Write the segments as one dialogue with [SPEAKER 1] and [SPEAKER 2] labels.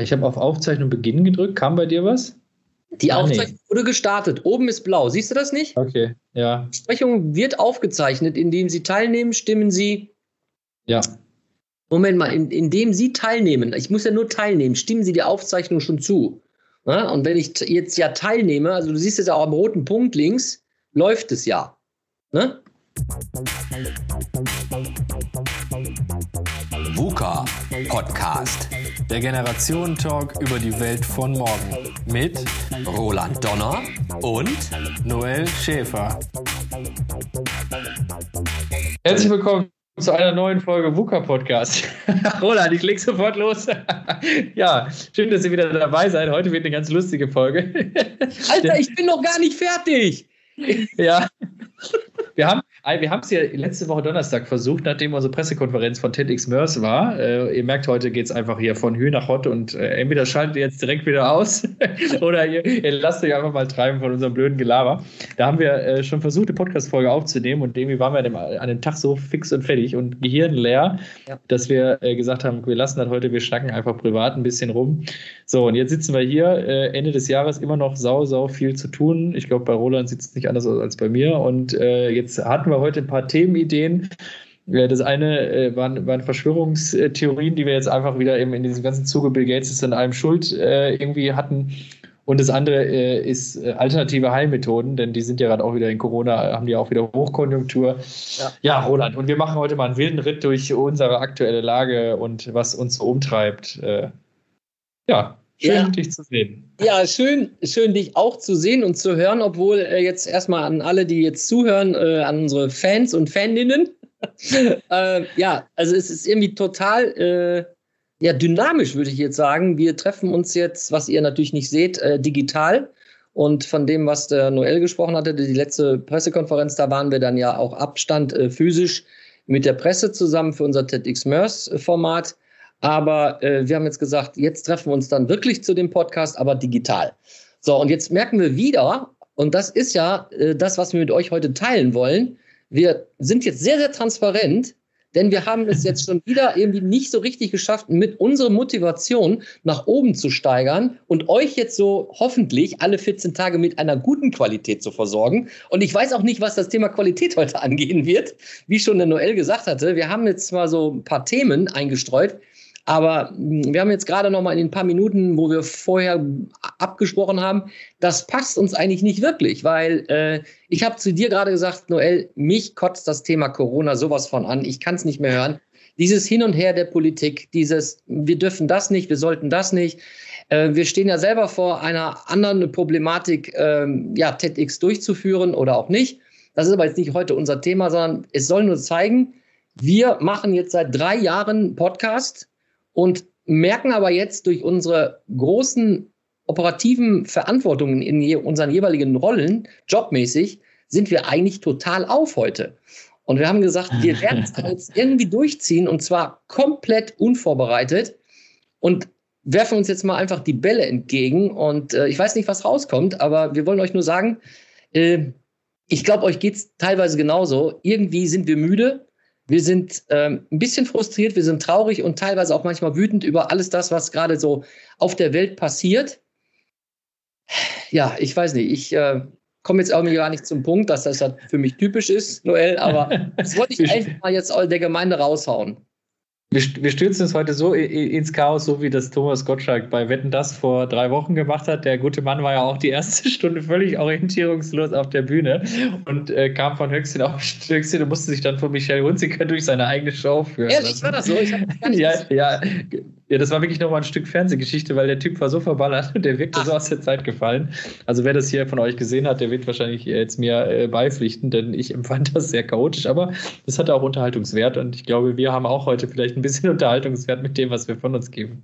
[SPEAKER 1] Ich habe auf Aufzeichnung Beginn gedrückt. Kam bei dir was?
[SPEAKER 2] Die ah, Aufzeichnung nee. wurde gestartet. Oben ist blau. Siehst du das nicht?
[SPEAKER 1] Okay, ja.
[SPEAKER 2] Die Besprechung wird aufgezeichnet. Indem Sie teilnehmen, stimmen Sie.
[SPEAKER 1] Ja.
[SPEAKER 2] Moment mal, in, indem Sie teilnehmen, ich muss ja nur teilnehmen, stimmen Sie die Aufzeichnung schon zu. Ja? Und wenn ich jetzt ja teilnehme, also du siehst es ja auch am roten Punkt links, läuft es ja. Ne?
[SPEAKER 3] VUCA Podcast. Der Generationentalk über die Welt von morgen. Mit Roland Donner und Noel Schäfer.
[SPEAKER 1] Herzlich willkommen zu einer neuen Folge VUCA Podcast. Roland, ich leg sofort los. ja, schön, dass ihr wieder dabei seid. Heute wird eine ganz lustige Folge.
[SPEAKER 2] Alter, ich bin noch gar nicht fertig.
[SPEAKER 1] ja. Wir haben wir haben es ja letzte Woche Donnerstag versucht, nachdem unsere Pressekonferenz von TEDx Mörs war. Äh, ihr merkt, heute geht es einfach hier von Hü nach Hot und äh, entweder schaltet ihr jetzt direkt wieder aus oder ihr, ihr, lasst euch einfach mal treiben von unserem blöden Gelaber. Da haben wir äh, schon versucht, eine Podcast-Folge aufzunehmen und irgendwie waren wir dem, an dem Tag so fix und fertig und gehirnleer, ja. dass wir gesagt haben, wir lassen das heute, wir schnacken einfach privat ein bisschen rum. So, und jetzt sitzen wir hier, Ende des Jahres immer noch sau, sau viel zu tun. Ich glaube, bei Roland sieht es nicht anders aus als bei mir und jetzt hatten wir heute ein paar Themenideen. Das eine äh, waren, waren, Verschwörungstheorien, die wir jetzt einfach wieder eben in diesem ganzen Zuge Bill Gates ist an allem schuld äh, irgendwie hatten. Und das andere äh, ist äh, alternative Heilmethoden, denn die sind ja gerade auch wieder in Corona, haben die auch wieder Hochkonjunktur. Ja. ja, Roland, und wir machen heute mal einen wilden Ritt durch unsere aktuelle Lage und was uns umtreibt. Äh, ja, Schön, ja. dich zu sehen.
[SPEAKER 2] Ja, schön, schön, dich auch zu sehen und zu hören, obwohl äh, jetzt erstmal an alle, die jetzt zuhören, äh, an unsere Fans und Faninnen. äh, ja, also es ist irgendwie total äh, ja, dynamisch, würde ich jetzt sagen. Wir treffen uns jetzt, was ihr natürlich nicht seht, äh, digital. Und von dem, was der Noel gesprochen hatte, die letzte Pressekonferenz, da waren wir dann ja auch Abstand äh, physisch mit der Presse zusammen für unser TEDx-MERS-Format. Aber äh, wir haben jetzt gesagt, jetzt treffen wir uns dann wirklich zu dem Podcast, aber digital. So, und jetzt merken wir wieder, und das ist ja äh, das, was wir mit euch heute teilen wollen. Wir sind jetzt sehr, sehr transparent, denn wir haben es jetzt schon wieder irgendwie nicht so richtig geschafft, mit unserer Motivation nach oben zu steigern und euch jetzt so hoffentlich alle 14 Tage mit einer guten Qualität zu versorgen. Und ich weiß auch nicht, was das Thema Qualität heute angehen wird. Wie schon der Noel gesagt hatte, wir haben jetzt mal so ein paar Themen eingestreut, aber hm, wir haben jetzt gerade noch mal in den paar Minuten, wo wir vorher abgesprochen haben, das passt uns eigentlich nicht wirklich, weil äh, ich habe zu dir gerade gesagt, Noel, mich kotzt das Thema Corona sowas von an. Ich kann es nicht mehr hören. Dieses Hin und Her der Politik, dieses, wir dürfen das nicht, wir sollten das nicht. Äh, wir stehen ja selber vor einer anderen Problematik, ähm, ja, TEDx durchzuführen oder auch nicht. Das ist aber jetzt nicht heute unser Thema, sondern es soll nur zeigen, wir machen jetzt seit drei Jahren Podcast und merken aber jetzt durch unsere großen operativen Verantwortungen in je, unseren jeweiligen Rollen, jobmäßig, sind wir eigentlich total auf heute. Und wir haben gesagt, wir werden es jetzt irgendwie durchziehen und zwar komplett unvorbereitet und werfen uns jetzt mal einfach die Bälle entgegen. Und äh, ich weiß nicht, was rauskommt, aber wir wollen euch nur sagen, äh, ich glaube, euch geht es teilweise genauso. Irgendwie sind wir müde, wir sind ähm, ein bisschen frustriert, wir sind traurig und teilweise auch manchmal wütend über alles das, was gerade so auf der Welt passiert. Ja, ich weiß nicht, ich äh, komme jetzt irgendwie gar nicht zum Punkt, dass das halt für mich typisch ist, Noel, aber das wollte ich einfach mal jetzt der Gemeinde raushauen.
[SPEAKER 1] Wir, wir stürzen es heute so ins Chaos, so wie das Thomas Gottschalk bei Wetten das vor drei Wochen gemacht hat. Der gute Mann war ja auch die erste Stunde völlig orientierungslos auf der Bühne und äh, kam von Höchstchen auf Höchstchen und musste sich dann von Michelle Hunziker durch seine eigene Show führen.
[SPEAKER 2] Ehrlich, war das so? Ich
[SPEAKER 1] ja, ja, ja, das war wirklich nochmal ein Stück Fernsehgeschichte, weil der Typ war so verballert und der wirkte Ach. so aus der Zeit gefallen. Also wer das hier von euch gesehen hat, der wird wahrscheinlich jetzt mir äh, beipflichten, denn ich empfand das sehr chaotisch, aber das hatte auch Unterhaltungswert und ich glaube, wir haben auch heute vielleicht ein bisschen Unterhaltungswert mit dem, was wir von uns geben.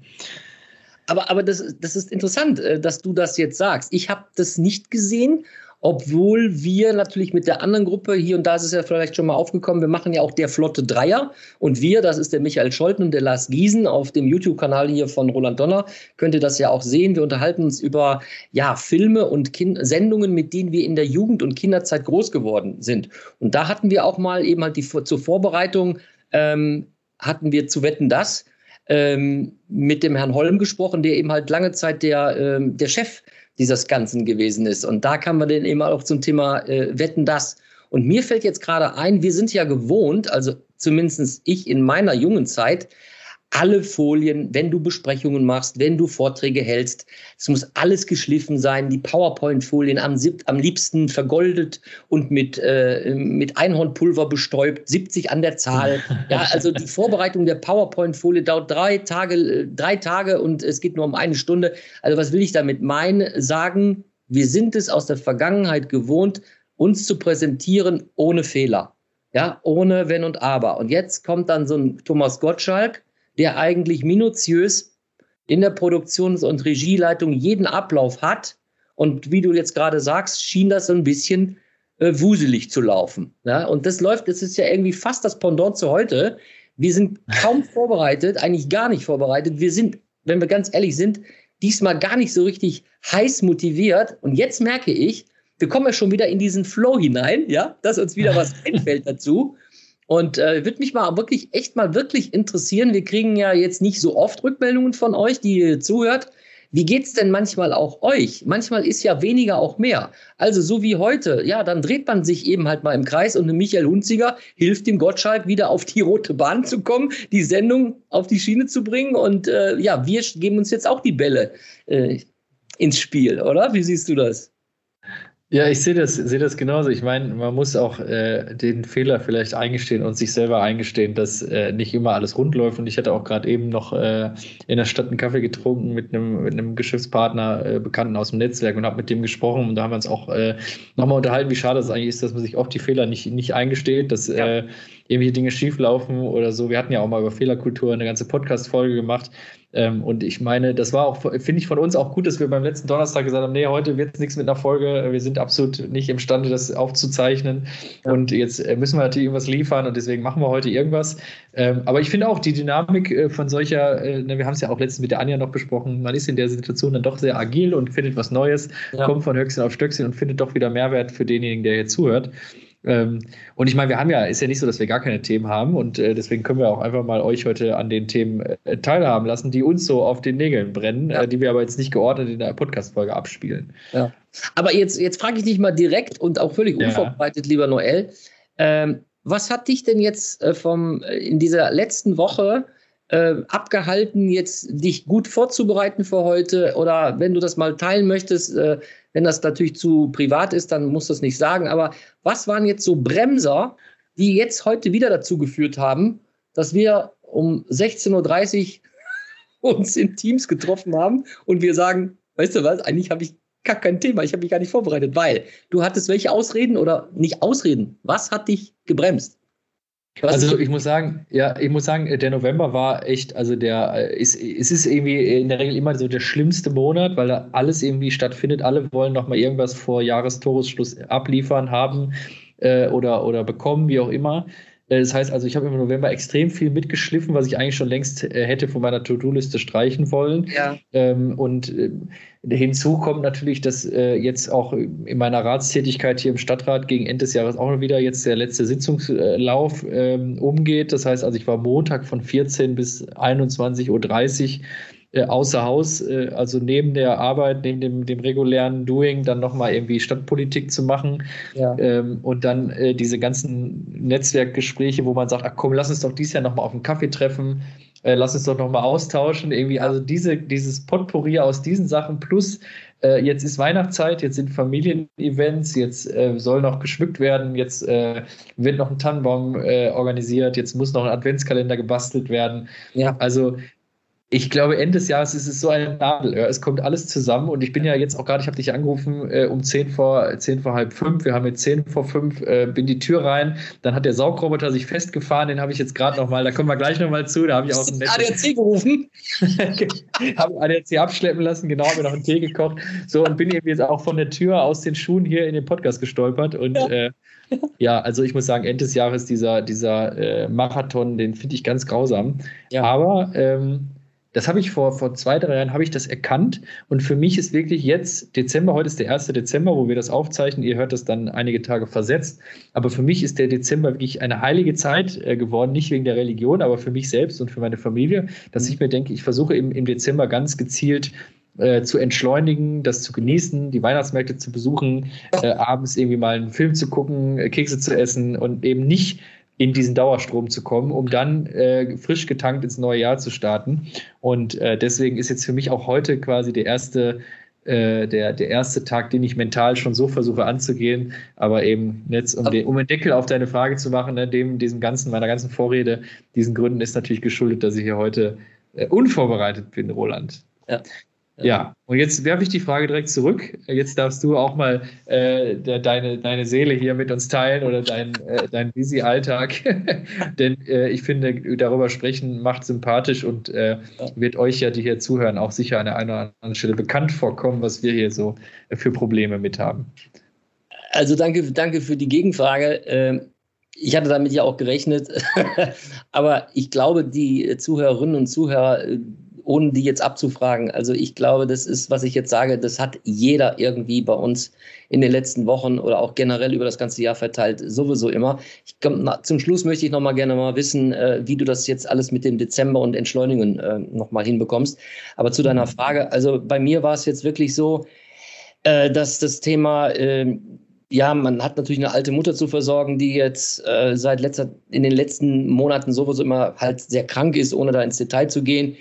[SPEAKER 2] Aber, aber das, das ist interessant, äh, dass du das jetzt sagst. Ich habe das nicht gesehen obwohl wir natürlich mit der anderen Gruppe, hier und da ist es ja vielleicht schon mal aufgekommen, wir machen ja auch der Flotte Dreier und wir, das ist der Michael Scholten und der Lars Giesen auf dem YouTube-Kanal hier von Roland Donner, könnt ihr das ja auch sehen. Wir unterhalten uns über ja, Filme und kind Sendungen, mit denen wir in der Jugend- und Kinderzeit groß geworden sind. Und da hatten wir auch mal eben halt die zur Vorbereitung, ähm, hatten wir zu wetten das ähm, mit dem Herrn Holm gesprochen, der eben halt lange Zeit der, ähm, der Chef dieses Ganzen gewesen ist. Und da kam man dann eben auch zum Thema äh, Wetten das. Und mir fällt jetzt gerade ein, wir sind ja gewohnt, also zumindest ich in meiner jungen Zeit, alle Folien, wenn du Besprechungen machst, wenn du Vorträge hältst. Es muss alles geschliffen sein, die PowerPoint-Folien am, am liebsten vergoldet und mit, äh, mit Einhornpulver bestäubt, 70 an der Zahl. Ja, also die Vorbereitung der PowerPoint-Folie dauert drei Tage, äh, drei Tage und es geht nur um eine Stunde. Also was will ich damit meinen? Sagen, wir sind es aus der Vergangenheit gewohnt, uns zu präsentieren ohne Fehler. Ja, ohne Wenn und Aber. Und jetzt kommt dann so ein Thomas Gottschalk, der eigentlich minutiös in der Produktions- und Regieleitung jeden Ablauf hat. Und wie du jetzt gerade sagst, schien das so ein bisschen äh, wuselig zu laufen. Ja? Und das läuft, das ist ja irgendwie fast das Pendant zu heute. Wir sind kaum vorbereitet, eigentlich gar nicht vorbereitet. Wir sind, wenn wir ganz ehrlich sind, diesmal gar nicht so richtig heiß motiviert. Und jetzt merke ich, wir kommen ja schon wieder in diesen Flow hinein, ja, dass uns wieder was einfällt dazu. Und äh, würde mich mal wirklich, echt mal wirklich interessieren. Wir kriegen ja jetzt nicht so oft Rückmeldungen von euch, die ihr zuhört. Wie geht's denn manchmal auch euch? Manchmal ist ja weniger auch mehr. Also so wie heute, ja, dann dreht man sich eben halt mal im Kreis und Michael Hunziger hilft dem Gottschalk wieder auf die rote Bahn zu kommen, die Sendung auf die Schiene zu bringen. Und äh, ja, wir geben uns jetzt auch die Bälle äh, ins Spiel, oder? Wie siehst du das?
[SPEAKER 1] Ja, ich sehe das, sehe das genauso. Ich meine, man muss auch äh, den Fehler vielleicht eingestehen und sich selber eingestehen, dass äh, nicht immer alles rund läuft. Und ich hatte auch gerade eben noch äh, in der Stadt einen Kaffee getrunken mit einem, mit einem Geschäftspartner, äh, Bekannten aus dem Netzwerk und habe mit dem gesprochen. Und da haben wir uns auch äh, nochmal unterhalten, wie schade es eigentlich ist, dass man sich oft die Fehler nicht, nicht eingesteht, dass ja. äh, irgendwelche Dinge schieflaufen oder so. Wir hatten ja auch mal über Fehlerkultur eine ganze Podcast-Folge gemacht. Ähm, und ich meine, das war auch, finde ich von uns auch gut, dass wir beim letzten Donnerstag gesagt haben, nee, heute wird es nichts mit einer Folge. Wir sind absolut nicht imstande, das aufzuzeichnen. Ja. Und jetzt äh, müssen wir natürlich irgendwas liefern und deswegen machen wir heute irgendwas. Ähm, aber ich finde auch die Dynamik äh, von solcher, äh, ne, wir haben es ja auch letztens mit der Anja noch besprochen, man ist in der Situation dann doch sehr agil und findet was Neues, ja. kommt von Höchstchen auf Stöckchen und findet doch wieder Mehrwert für denjenigen, der hier zuhört. Ähm, und ich meine, wir haben ja, ist ja nicht so, dass wir gar keine Themen haben und äh, deswegen können wir auch einfach mal euch heute an den Themen äh, teilhaben lassen, die uns so auf den Nägeln brennen, ja. äh, die wir aber jetzt nicht geordnet in der Podcast-Folge abspielen.
[SPEAKER 2] Ja. Aber jetzt, jetzt frage ich dich mal direkt und auch völlig ja. unvorbereitet, lieber Noel. Ähm, was hat dich denn jetzt äh, vom, äh, in dieser letzten Woche äh, abgehalten, jetzt dich gut vorzubereiten für heute? Oder wenn du das mal teilen möchtest, wenn das natürlich zu privat ist, dann musst du es nicht sagen. Aber was waren jetzt so Bremser, die jetzt heute wieder dazu geführt haben, dass wir um 16.30 Uhr uns in Teams getroffen haben und wir sagen, weißt du was, eigentlich habe ich gar kein Thema, ich habe mich gar nicht vorbereitet, weil du hattest welche Ausreden oder nicht Ausreden. Was hat dich gebremst?
[SPEAKER 1] Was also ich muss sagen, ja, ich muss sagen, der November war echt, also der ist, es ist irgendwie in der Regel immer so der schlimmste Monat, weil da alles irgendwie stattfindet. Alle wollen noch mal irgendwas vor Jahrestoresschluss abliefern, haben äh, oder, oder bekommen, wie auch immer. Äh, das heißt also, ich habe im November extrem viel mitgeschliffen, was ich eigentlich schon längst äh, hätte von meiner To-Do-Liste streichen wollen. Ja. Ähm, und äh, hinzu kommt natürlich, dass jetzt auch in meiner Ratstätigkeit hier im Stadtrat gegen Ende des Jahres auch wieder jetzt der letzte Sitzungslauf ähm, umgeht. Das heißt also, ich war Montag von 14 bis 21.30 Uhr außer Haus, äh, also neben der Arbeit, neben dem, dem regulären Doing, dann nochmal irgendwie Stadtpolitik zu machen ja. ähm, und dann äh, diese ganzen Netzwerkgespräche, wo man sagt, ach komm, lass uns doch dieses Jahr nochmal auf einen Kaffee treffen, äh, lass uns doch nochmal austauschen, irgendwie, also diese, dieses Potpourri aus diesen Sachen plus äh, jetzt ist Weihnachtszeit, jetzt sind Familienevents, jetzt äh, soll noch geschmückt werden, jetzt wird noch ein Tannenbaum organisiert, jetzt muss noch ein Adventskalender gebastelt werden. Ja. Also ich glaube, Ende des Jahres ist es so ein Nadelöhr. Es kommt alles zusammen und ich bin ja jetzt auch gerade, ich habe dich angerufen äh, um 10 vor, 10 vor halb fünf. Wir haben jetzt 10 vor fünf, äh, bin die Tür rein. Dann hat der Saugroboter sich festgefahren, den habe ich jetzt gerade nochmal, da kommen wir gleich nochmal zu. Da habe ich auch
[SPEAKER 2] einen ADAC gerufen.
[SPEAKER 1] habe ADAC abschleppen lassen, genau, habe mir noch einen Tee gekocht. So und bin eben jetzt auch von der Tür aus den Schuhen hier in den Podcast gestolpert und ja. Äh, ja, also ich muss sagen, Ende des Jahres dieser, dieser äh, Marathon, den finde ich ganz grausam. Ja. Aber ähm, das habe ich vor, vor zwei, drei Jahren habe ich das erkannt. Und für mich ist wirklich jetzt Dezember, heute ist der 1. Dezember, wo wir das aufzeichnen. Ihr hört das dann einige Tage versetzt. Aber für mich ist der Dezember wirklich eine heilige Zeit äh, geworden, nicht wegen der Religion, aber für mich selbst und für meine Familie, dass ich mir denke, ich versuche im, im Dezember ganz gezielt äh, zu entschleunigen, das zu genießen, die Weihnachtsmärkte zu besuchen, äh, abends irgendwie mal einen Film zu gucken, äh, Kekse zu essen und eben nicht in diesen Dauerstrom zu kommen, um dann äh, frisch getankt ins neue Jahr zu starten. Und äh, deswegen ist jetzt für mich auch heute quasi der erste, äh, der, der erste Tag, den ich mental schon so versuche anzugehen. Aber eben jetzt, um, den, um einen Deckel auf deine Frage zu machen, ne, dem, diesem ganzen, meiner ganzen Vorrede, diesen Gründen ist natürlich geschuldet, dass ich hier heute äh, unvorbereitet bin, Roland. Ja. Ja, und jetzt werfe ich die Frage direkt zurück. Jetzt darfst du auch mal äh, de, deine, deine Seele hier mit uns teilen oder dein, äh, dein busy Alltag. Denn äh, ich finde, darüber sprechen macht sympathisch und äh, wird euch ja, die hier zuhören, auch sicher an der einen oder anderen Stelle bekannt vorkommen, was wir hier so für Probleme mit haben.
[SPEAKER 2] Also danke, danke für die Gegenfrage. Ähm, ich hatte damit ja auch gerechnet, aber ich glaube, die Zuhörerinnen und Zuhörer äh, ohne die jetzt abzufragen. Also ich glaube, das ist, was ich jetzt sage, das hat jeder irgendwie bei uns in den letzten Wochen oder auch generell über das ganze Jahr verteilt, sowieso immer. Ich komm, zum Schluss möchte ich noch mal gerne mal wissen, äh, wie du das jetzt alles mit dem Dezember und Entschleunigen äh, noch mal hinbekommst. Aber zu deiner Frage, also bei mir war es jetzt wirklich so, äh, dass das Thema äh, ja, man hat natürlich eine alte Mutter zu versorgen, die jetzt äh, seit letzter, in den letzten Monaten sowieso immer halt sehr krank ist, ohne da ins Detail zu gehen.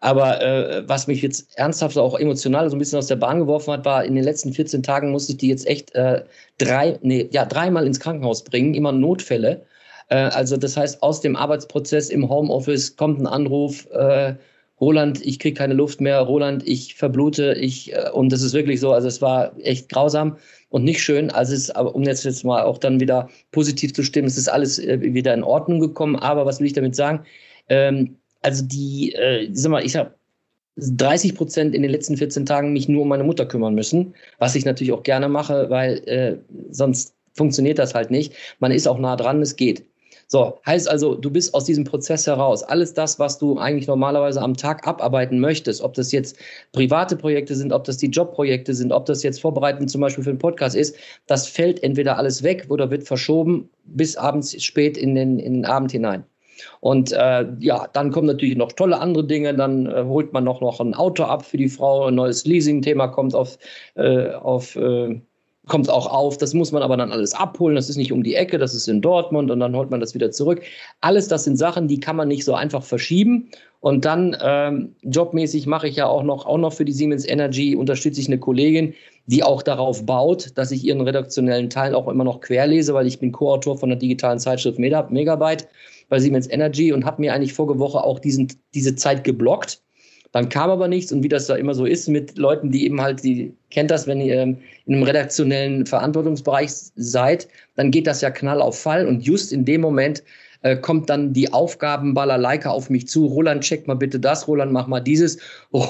[SPEAKER 2] Aber äh, was mich jetzt ernsthaft auch emotional so ein bisschen aus der Bahn geworfen hat, war, in den letzten 14 Tagen musste ich die jetzt echt äh, drei, nee, ja, dreimal ins Krankenhaus bringen, immer Notfälle. Äh, also das heißt, aus dem Arbeitsprozess im Homeoffice kommt ein Anruf, äh, Roland, ich kriege keine Luft mehr, Roland, ich verblute, ich, äh, und das ist wirklich so, also es war echt grausam und nicht schön. Also es um jetzt, jetzt mal auch dann wieder positiv zu stimmen, es ist alles äh, wieder in Ordnung gekommen. Aber was will ich damit sagen? Ähm, also die, äh, sag mal, ich habe 30 Prozent in den letzten 14 Tagen mich nur um meine Mutter kümmern müssen, was ich natürlich auch gerne mache, weil äh, sonst funktioniert das halt nicht. Man ist auch nah dran, es geht. So, heißt also, du bist aus diesem Prozess heraus. Alles das, was du eigentlich normalerweise am Tag abarbeiten möchtest, ob das jetzt private Projekte sind, ob das die Jobprojekte sind, ob das jetzt Vorbereiten zum Beispiel für einen Podcast ist, das fällt entweder alles weg oder wird verschoben bis abends spät in den, in den Abend hinein. Und äh, ja, dann kommen natürlich noch tolle andere Dinge. Dann äh, holt man noch, noch ein Auto ab für die Frau. Ein neues Leasing-Thema kommt auf, äh, auf äh, kommt auch auf. Das muss man aber dann alles abholen. Das ist nicht um die Ecke, das ist in Dortmund und dann holt man das wieder zurück. Alles das sind Sachen, die kann man nicht so einfach verschieben. Und dann ähm, jobmäßig mache ich ja auch noch, auch noch für die Siemens Energy, unterstütze ich eine Kollegin, die auch darauf baut, dass ich ihren redaktionellen Teil auch immer noch querlese, weil ich bin Co-Autor von der digitalen Zeitschrift Megabyte bei Siemens Energy und habe mir eigentlich vorige Woche auch diesen, diese Zeit geblockt dann kam aber nichts und wie das da immer so ist mit Leuten, die eben halt, die kennt das, wenn ihr ähm, in einem redaktionellen Verantwortungsbereich seid, dann geht das ja knall auf Fall und just in dem Moment äh, kommt dann die Aufgabenballerleike auf mich zu. Roland, check mal bitte das. Roland, mach mal dieses. Oh,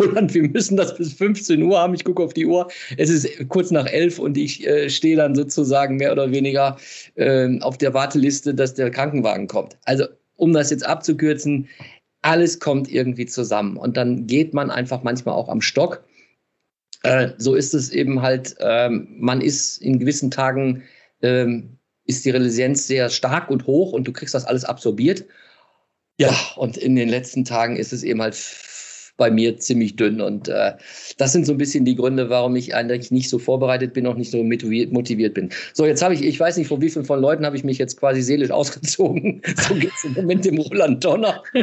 [SPEAKER 2] Roland, wir müssen das bis 15 Uhr haben. Ich gucke auf die Uhr. Es ist kurz nach elf und ich äh, stehe dann sozusagen mehr oder weniger äh, auf der Warteliste, dass der Krankenwagen kommt. Also um das jetzt abzukürzen, alles kommt irgendwie zusammen. Und dann geht man einfach manchmal auch am Stock. Äh, so ist es eben halt, ähm, man ist in gewissen Tagen, ähm, ist die Resilienz sehr stark und hoch und du kriegst das alles absorbiert. Ja, und in den letzten Tagen ist es eben halt bei mir ziemlich dünn. Und äh, das sind so ein bisschen die Gründe, warum ich eigentlich nicht so vorbereitet bin, auch nicht so motiviert bin. So, jetzt habe ich, ich weiß nicht, von wie vielen von Leuten habe ich mich jetzt quasi seelisch ausgezogen. so geht es im Moment dem Roland Donner.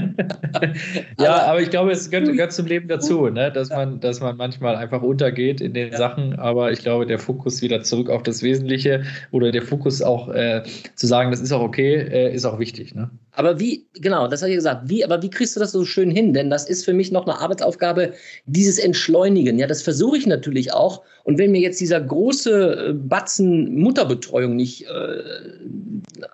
[SPEAKER 1] ja, aber, aber, ich glaube, es gehört, gehört, zum Leben dazu, ne? dass, man, dass man manchmal einfach untergeht in den ja. Sachen. Aber ich glaube, der Fokus wieder zurück auf das Wesentliche oder der Fokus auch äh, zu sagen, das ist auch okay, äh, ist auch wichtig. Ne?
[SPEAKER 2] Aber wie, genau, das habe ich gesagt, wie, aber wie kriegst du das so schön hin? Denn das ist für mich noch eine Arbeitsaufgabe, dieses Entschleunigen. Ja, das versuche ich natürlich auch. Und wenn mir jetzt dieser große äh, Batzen Mutterbetreuung nicht äh,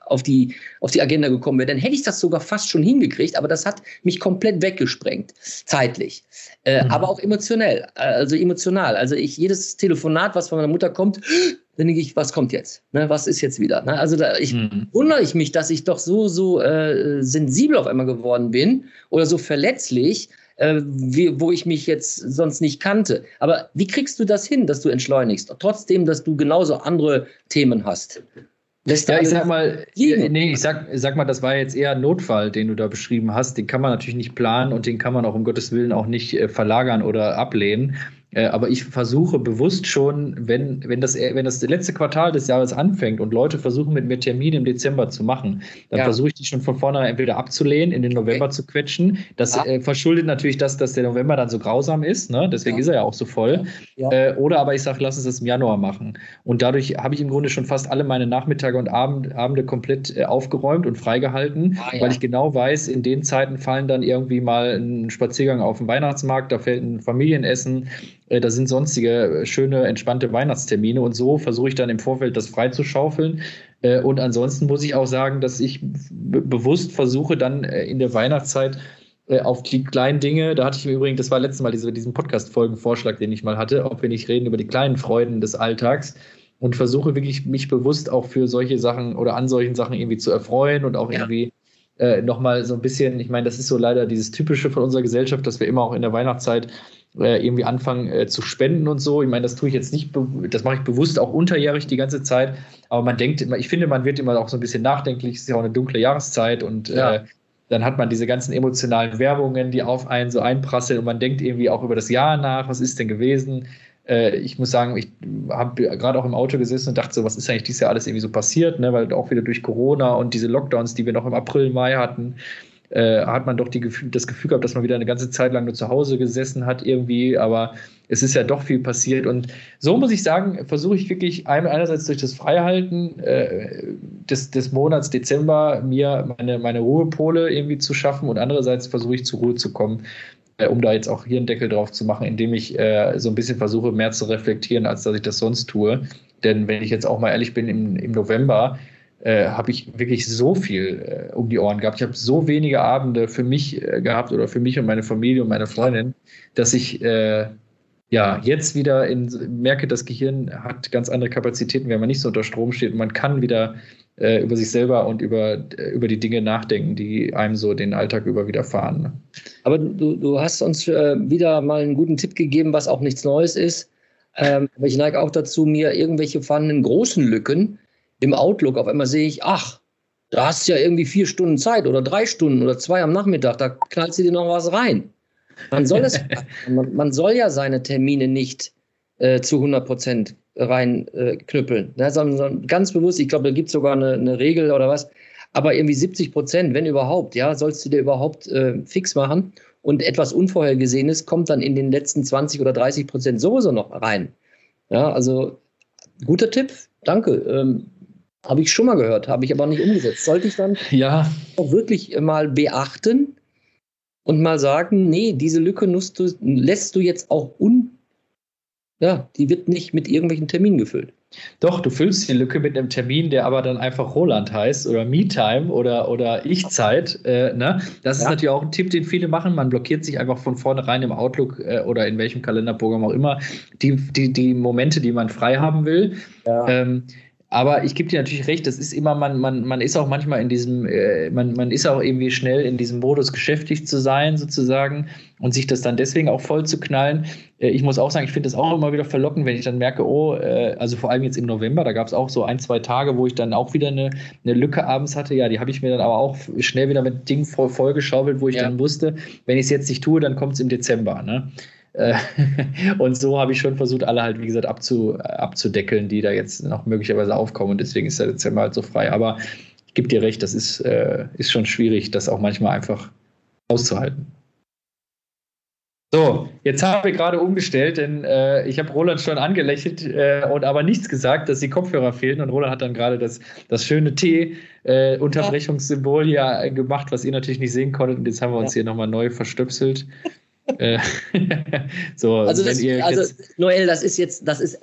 [SPEAKER 2] auf, die, auf die Agenda gekommen wäre, dann hätte ich das sogar fast schon hingekriegt. Aber das hat mich komplett weggesprengt, zeitlich. Äh, mhm. Aber auch emotionell, äh, also emotional. Also ich, jedes Telefonat, was von meiner Mutter kommt, dann denke ich, was kommt jetzt? Ne, was ist jetzt wieder? Ne? Also da ich, mhm. wundere ich mich, dass ich doch so, so äh, sensibel auf einmal geworden bin oder so verletzlich. äh, wie, wo ich mich jetzt sonst nicht kannte. Aber wie kriegst du das hin, dass du entschleunigst, trotzdem, dass du genauso andere Themen hast?
[SPEAKER 1] Lässt ja, ich sag mal, liegen. nee, ich sag, sag mal, das war jetzt eher ein Notfall, den du da beschrieben hast. Den kann man natürlich nicht planen und den kann man auch um Gottes Willen auch nicht äh, verlagern oder ablehnen. Äh, aber ich versuche bewusst schon, wenn, wenn, das, wenn das letzte Quartal des Jahres anfängt und Leute versuchen, mit mir Termine im Dezember zu machen, dann ja. versuche ich die schon von vornherein entweder abzulehnen, in den November okay. zu quetschen. Das ja. äh, verschuldet natürlich das, dass der November dann so grausam ist. Ne? Deswegen ja. ist er ja auch so voll. Äh, oder aber ich sage, lass uns das im Januar machen. Und dadurch habe ich im Grunde schon fast alle meine Nachmittage und Abend, Abende komplett äh, aufgeräumt und freigehalten, ah, weil ich genau weiß, in den Zeiten fallen dann irgendwie mal ein Spaziergang auf den Weihnachtsmarkt, da fällt ein Familienessen da sind sonstige äh, schöne, entspannte Weihnachtstermine und so versuche ich dann im Vorfeld das freizuschaufeln. Äh, und ansonsten muss ich auch sagen, dass ich bewusst versuche, dann in der Weihnachtszeit auf die kleinen Dinge, da hatte ich im Übrigen, das war letztes Mal diese, diesen Podcast-Folgen-Vorschlag, den ich mal hatte, ob wir nicht reden über die kleinen Freuden des Alltags und versuche wirklich mich bewusst auch für solche Sachen oder an solchen Sachen irgendwie zu erfreuen und auch ja. irgendwie äh, nochmal so ein bisschen, ich meine, das ist so leider dieses Typische von unserer Gesellschaft, dass wir immer auch in der Weihnachtszeit äh, irgendwie anfangen äh, zu spenden und so. Ich meine, das tue ich jetzt nicht, das mache ich bewusst auch unterjährig die ganze Zeit. Aber man denkt immer, ich finde, man wird immer auch so ein bisschen nachdenklich. Es ist ja auch eine dunkle Jahreszeit und ja. äh, dann hat man diese ganzen emotionalen Werbungen, die auf einen so einprasseln und man denkt irgendwie auch über das Jahr nach, was ist denn gewesen? Äh, ich muss sagen, ich habe gerade auch im Auto gesessen und dachte so, was ist eigentlich dieses Jahr alles irgendwie so passiert, ne? weil auch wieder durch Corona und diese Lockdowns, die wir noch im April, Mai hatten, äh, hat man doch die, das Gefühl gehabt, dass man wieder eine ganze Zeit lang nur zu Hause gesessen hat irgendwie, aber es ist ja doch viel passiert. Und so muss ich sagen, versuche ich wirklich einerseits durch das Freihalten äh, des, des Monats Dezember mir meine, meine Ruhepole irgendwie zu schaffen und andererseits versuche ich zur Ruhe zu kommen, um da jetzt auch hier einen Deckel drauf zu machen, indem ich äh, so ein bisschen versuche, mehr zu reflektieren, als dass ich das sonst tue. Denn wenn ich jetzt auch mal ehrlich bin, im, im November äh, habe ich wirklich so viel äh, um die Ohren gehabt. Ich habe so wenige Abende für mich äh, gehabt oder für mich und meine Familie und meine Freundin, dass ich äh, ja jetzt wieder in, merke, das Gehirn hat ganz andere Kapazitäten, wenn man nicht so unter Strom steht und man kann wieder äh, über sich selber und über, äh, über die Dinge nachdenken, die einem so den Alltag über widerfahren. Ne?
[SPEAKER 2] Aber du, du hast uns wieder mal einen guten Tipp gegeben, was auch nichts Neues ist. Ähm, aber ich neige auch dazu, mir irgendwelche vorhandenen großen Lücken im Outlook auf einmal sehe ich, ach, da hast du ja irgendwie vier Stunden Zeit oder drei Stunden oder zwei am Nachmittag, da knallt du dir noch was rein. Man soll, es, man, man, soll ja seine Termine nicht äh, zu 100 Prozent reinknüppeln. Äh, sondern ganz bewusst, ich glaube, da gibt es sogar eine, eine, Regel oder was, aber irgendwie 70 Prozent, wenn überhaupt, ja, sollst du dir überhaupt äh, fix machen. Und etwas Unvorhergesehenes kommt dann in den letzten 20 oder 30 Prozent sowieso noch rein. Ja, also guter Tipp, danke. Ähm, habe ich schon mal gehört, habe ich aber nicht umgesetzt. Sollte ich dann
[SPEAKER 1] ja.
[SPEAKER 2] auch wirklich mal beachten und mal sagen, nee, diese Lücke du, lässt du jetzt auch un. Ja, die wird nicht mit irgendwelchen Terminen gefüllt.
[SPEAKER 1] Doch, du füllst die Lücke mit einem Termin, der aber dann einfach Roland heißt oder MeTime oder, oder Ich-Zeit. Äh, ne? Das ja. ist natürlich auch ein Tipp, den viele machen. Man blockiert sich einfach von vornherein im Outlook äh, oder in welchem Kalenderprogramm auch immer die, die, die Momente, die man frei haben will. Ja. Ähm, aber ich gebe dir natürlich recht, das ist immer, man, man, man ist auch manchmal in diesem, äh, man, man ist auch irgendwie schnell in diesem Modus geschäftig zu sein, sozusagen, und sich das dann deswegen auch voll zu knallen. Äh, ich muss auch sagen, ich finde das auch immer wieder verlockend, wenn ich dann merke, oh, äh, also vor allem jetzt im November, da gab es auch so ein, zwei Tage, wo ich dann auch wieder eine, eine Lücke abends hatte. Ja, die habe ich mir dann aber auch schnell wieder mit Dingen voll, vollgeschaufelt, wo ich ja. dann wusste, wenn ich es jetzt nicht tue, dann kommt es im Dezember. Ne? Äh, und so habe ich schon versucht, alle halt, wie gesagt, abzu, abzudeckeln, die da jetzt noch möglicherweise aufkommen. Und deswegen ist der Dezember halt so frei. Aber ich gebe dir recht, das ist, äh, ist schon schwierig, das auch manchmal einfach auszuhalten. So, jetzt haben wir gerade umgestellt, denn äh, ich habe Roland schon angelächelt äh, und aber nichts gesagt, dass die Kopfhörer fehlen. Und Roland hat dann gerade das, das schöne T-Unterbrechungssymbol äh, hier gemacht, was ihr natürlich nicht sehen konntet. Und jetzt haben wir uns ja. hier nochmal neu verstöpselt. Äh,
[SPEAKER 2] so, also, das, also Noel, das ist jetzt, das ist,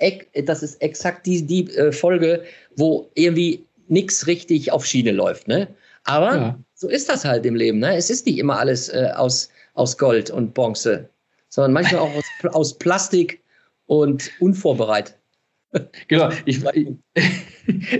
[SPEAKER 2] das ist exakt die, die äh, Folge, wo irgendwie nichts richtig auf Schiene läuft, ne? Aber ja. so ist das halt im Leben, ne? Es ist nicht immer alles äh, aus, aus Gold und Bronze, sondern manchmal auch aus, aus Plastik und unvorbereitet.
[SPEAKER 1] Genau, ich,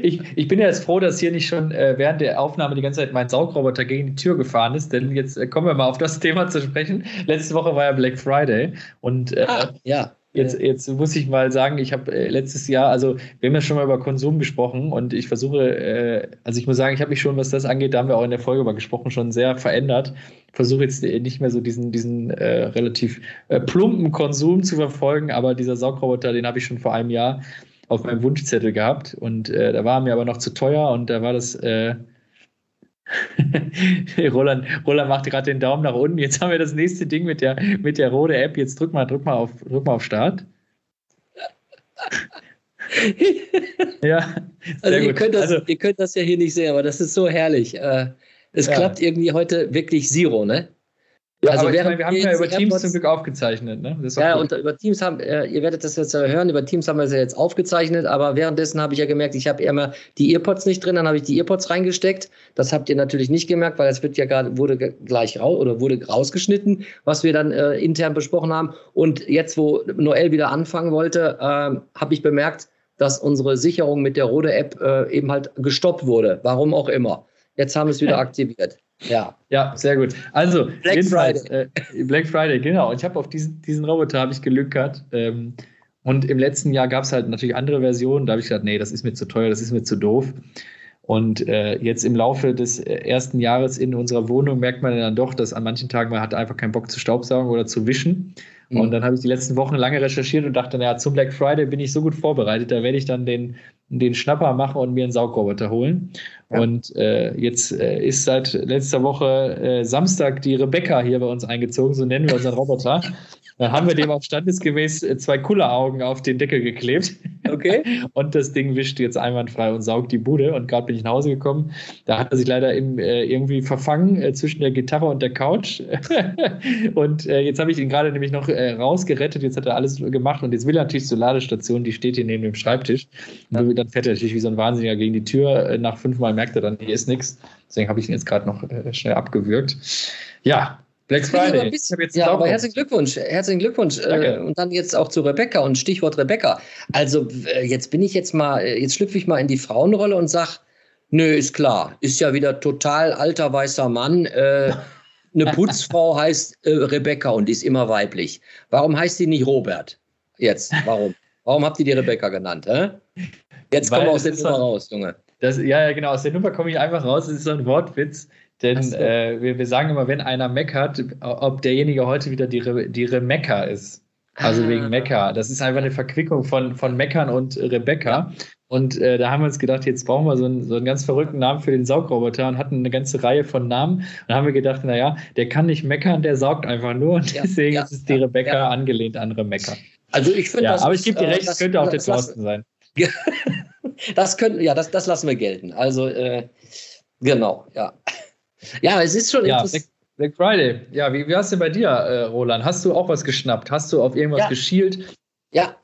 [SPEAKER 1] ich, ich, bin ja jetzt froh, dass hier nicht schon äh, während der Aufnahme die ganze Zeit mein Saugroboter gegen die Tür gefahren ist, denn jetzt äh, kommen wir mal auf das Thema zu sprechen. Letzte Woche war ja Black Friday und äh,
[SPEAKER 2] ah, ja.
[SPEAKER 1] Jetzt, jetzt muss ich mal sagen, ich habe äh, letztes Jahr, also wir haben ja schon mal über Konsum gesprochen und ich versuche, äh, also ich muss sagen, ich habe mich schon, was das angeht, da haben wir auch in der Folge über gesprochen, schon sehr verändert. Versuche jetzt nicht mehr so diesen, diesen äh, relativ äh, plumpen Konsum zu verfolgen, aber dieser Saugroboter, den habe ich schon vor einem Jahr auf meinem Wunschzettel gehabt und äh, da war mir aber noch zu teuer und da war das äh, Roland, Roland macht gerade den Daumen nach unten. Jetzt haben wir das nächste Ding mit der, mit der Rode App. Jetzt drück mal, drück mal auf, drück mal auf Start.
[SPEAKER 2] ja. Also ihr, könnt das, also ihr könnt das ja hier nicht sehen, aber das ist so herrlich. Äh, es ja. klappt irgendwie heute wirklich Zero, ne?
[SPEAKER 1] Ja, also aber meine, wir haben ja über Teams zum Glück aufgezeichnet. Ne?
[SPEAKER 2] ja, gut. und über Teams haben, äh, ihr werdet das jetzt hören, über Teams haben wir es ja jetzt aufgezeichnet, aber währenddessen habe ich ja gemerkt, ich habe immer die Earpods nicht drin, dann habe ich die Earpods reingesteckt. Das habt ihr natürlich nicht gemerkt, weil es wird ja gerade, wurde gleich raus oder wurde rausgeschnitten, was wir dann äh, intern besprochen haben. Und jetzt, wo Noel wieder anfangen wollte, äh, habe ich bemerkt, dass unsere Sicherung mit der Rode-App äh, eben halt gestoppt wurde. Warum auch immer. Jetzt haben wir es wieder aktiviert.
[SPEAKER 1] Ja. Ja, sehr gut. Also, Black Friday. Äh, Black Friday, genau. Ich habe auf diesen, diesen Roboter habe ich gelückert. Ähm, und im letzten Jahr gab es halt natürlich andere Versionen. Da habe ich gesagt, nee, das ist mir zu teuer, das ist mir zu doof. Und äh, jetzt im Laufe des äh, ersten Jahres in unserer Wohnung merkt man dann doch, dass an manchen Tagen man hat einfach keinen Bock zu staubsaugen oder zu wischen. Mhm. Und dann habe ich die letzten Wochen lange recherchiert und dachte, naja, zum Black Friday bin ich so gut vorbereitet, da werde ich dann den, den Schnapper machen und mir einen Saugroboter holen. Und äh, jetzt äh, ist seit letzter Woche äh, Samstag die Rebecca hier bei uns eingezogen, so nennen wir unseren Roboter. Dann haben wir dem auch standesgemäß äh, zwei Kulleraugen auf den Deckel geklebt. Okay. Und das Ding wischt jetzt einwandfrei und saugt die Bude. Und gerade bin ich nach Hause gekommen. Da hat er sich leider im, äh, irgendwie verfangen äh, zwischen der Gitarre und der Couch. und äh, jetzt habe ich ihn gerade nämlich noch äh, rausgerettet. Jetzt hat er alles gemacht. Und jetzt will er natürlich zur Ladestation, die steht hier neben dem Schreibtisch. Und dann fährt er natürlich wie so ein Wahnsinniger gegen die Tür. Äh, nach fünfmal merkt er dann, hier ist nichts. Deswegen habe ich ihn jetzt gerade noch schnell abgewürgt. Ja,
[SPEAKER 2] Black Friday. ja, aber herzlichen Glückwunsch. Herzlichen Glückwunsch. Äh, und dann jetzt auch zu Rebecca und Stichwort Rebecca. Also, äh, jetzt bin ich jetzt mal, äh, jetzt schlüpfe ich mal in die Frauenrolle und sag, nö, ist klar. Ist ja wieder total alter weißer Mann. Äh, eine Putzfrau heißt äh, Rebecca und die ist immer weiblich. Warum heißt sie nicht Robert? Jetzt, warum? Warum habt ihr die Rebecca genannt? Hä? Jetzt kommen wir aus der Nummer raus, Junge.
[SPEAKER 1] Das, ja, ja, genau. Aus der Nummer komme ich einfach raus. Das ist so ein Wortwitz. Denn so. äh, wir, wir sagen immer, wenn einer meckert, ob derjenige heute wieder die, Re die Remecca ist. Also ah. wegen Mecca. Das ist einfach eine Verquickung von, von Meckern und Rebecca. Und äh, da haben wir uns gedacht, jetzt brauchen wir so einen, so einen ganz verrückten Namen für den Saugroboter und hatten eine ganze Reihe von Namen. Und dann haben wir gedacht, naja, der kann nicht meckern, der saugt einfach nur. Und ja, deswegen ja, ist die ja, Rebecca angelehnt an Rebecca.
[SPEAKER 2] Also ich finde
[SPEAKER 1] das. Aber ich gebe dir recht, es könnte auch der Thorsten sein.
[SPEAKER 2] das könnte, ja, das, das lassen wir gelten. Also äh, genau, ja. Ja, es ist schon
[SPEAKER 1] ja, interessant. Black Friday. Ja, wie, wie war es denn bei dir, äh, Roland? Hast du auch was geschnappt? Hast du auf irgendwas ja. geschielt?
[SPEAKER 2] Ja,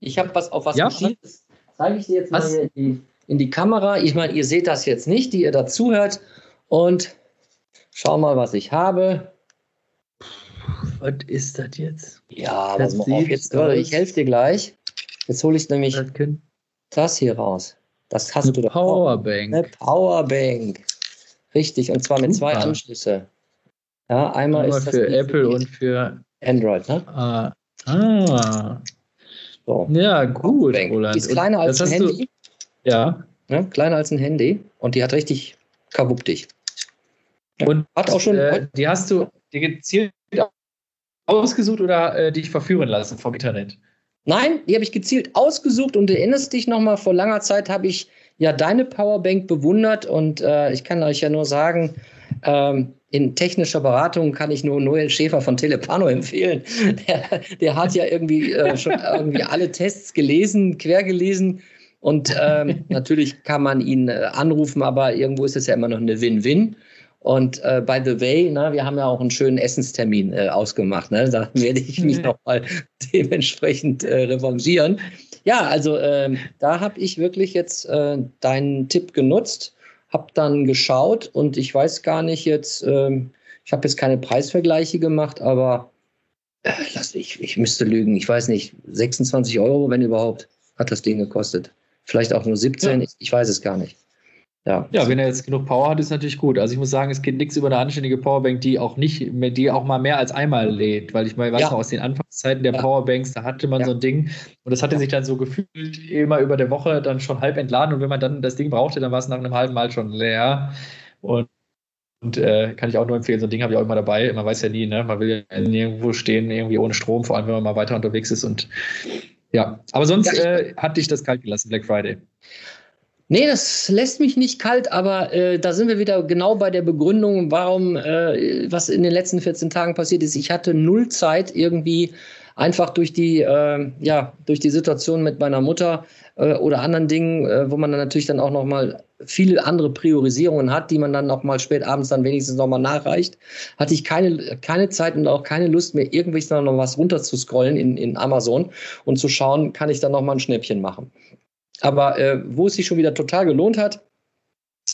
[SPEAKER 2] ich habe was auf was ja? geschielt. Das zeige ich dir jetzt was? mal in die, in die Kamera. Ich meine, ihr seht das jetzt nicht, die ihr dazuhört. Und schau mal, was ich habe.
[SPEAKER 1] Was ist das jetzt?
[SPEAKER 2] Ja, das mal auf. Jetzt, ich helfe dir gleich. Jetzt hole ich nämlich das, das, hier raus. Das hast
[SPEAKER 1] eine
[SPEAKER 2] du
[SPEAKER 1] doch. Powerbank.
[SPEAKER 2] Eine Powerbank. Richtig, und zwar mit zwei Anschlüsse. Ja, einmal, einmal ist
[SPEAKER 1] das für Apple und für
[SPEAKER 2] Android, ne?
[SPEAKER 1] Ah. ah. So. Ja, gut.
[SPEAKER 2] Roland. Die ist kleiner als ein Handy.
[SPEAKER 1] Du, ja.
[SPEAKER 2] ja. Kleiner als ein Handy und die hat richtig kabuppdig.
[SPEAKER 1] Ja. Und hat auch schon. Äh, die hast du dir gezielt ausgesucht oder äh, dich verführen lassen vom Internet?
[SPEAKER 2] Nein, die habe ich gezielt ausgesucht und erinnerst dich nochmal, vor langer Zeit habe ich ja deine Powerbank bewundert und äh, ich kann euch ja nur sagen, ähm, in technischer Beratung kann ich nur Noel Schäfer von Telepano empfehlen. Der, der hat ja irgendwie äh, schon irgendwie alle Tests gelesen, quer gelesen. Und ähm, natürlich kann man ihn äh, anrufen, aber irgendwo ist es ja immer noch eine Win-Win. Und äh, by the way, na, wir haben ja auch einen schönen Essenstermin äh, ausgemacht. Ne? Da werde ich mich nochmal dementsprechend äh, revanchieren. Ja, also äh, da habe ich wirklich jetzt äh, deinen Tipp genutzt, habe dann geschaut und ich weiß gar nicht jetzt, äh, ich habe jetzt keine Preisvergleiche gemacht, aber äh, lass ich, ich müsste lügen, ich weiß nicht, 26 Euro, wenn überhaupt. hat das Ding gekostet. Vielleicht auch nur 17, ja. ich, ich weiß es gar nicht.
[SPEAKER 1] Ja. ja, wenn er jetzt genug Power hat, ist natürlich gut. Also ich muss sagen, es geht nichts über eine anständige Powerbank, die auch nicht, die auch mal mehr als einmal lädt, weil ich mal weiß ja. noch aus den Anfangszeiten der ja. Powerbanks, da hatte man ja. so ein Ding und das hatte sich dann so gefühlt immer über der Woche dann schon halb entladen und wenn man dann das Ding brauchte, dann war es nach einem halben Mal schon leer und und äh, kann ich auch nur empfehlen, so ein Ding habe ich auch immer dabei. Man weiß ja nie, ne? Man will ja nirgendwo stehen, irgendwie ohne Strom, vor allem wenn man mal weiter unterwegs ist. Und ja, aber sonst äh, hat dich das kalt gelassen, Black Friday.
[SPEAKER 2] Nee, das lässt mich nicht kalt, aber äh, da sind wir wieder genau bei der Begründung, warum, äh, was in den letzten 14 Tagen passiert ist. Ich hatte null Zeit irgendwie einfach durch die, äh, ja, durch die Situation mit meiner Mutter äh, oder anderen Dingen, äh, wo man dann natürlich dann auch nochmal viele andere Priorisierungen hat, die man dann nochmal spät abends dann wenigstens nochmal nachreicht, hatte ich keine, keine Zeit und auch keine Lust mehr, irgendwelches noch was runter zu scrollen in, in Amazon und zu schauen, kann ich dann nochmal ein Schnäppchen machen. Aber äh, wo es sich schon wieder total gelohnt hat,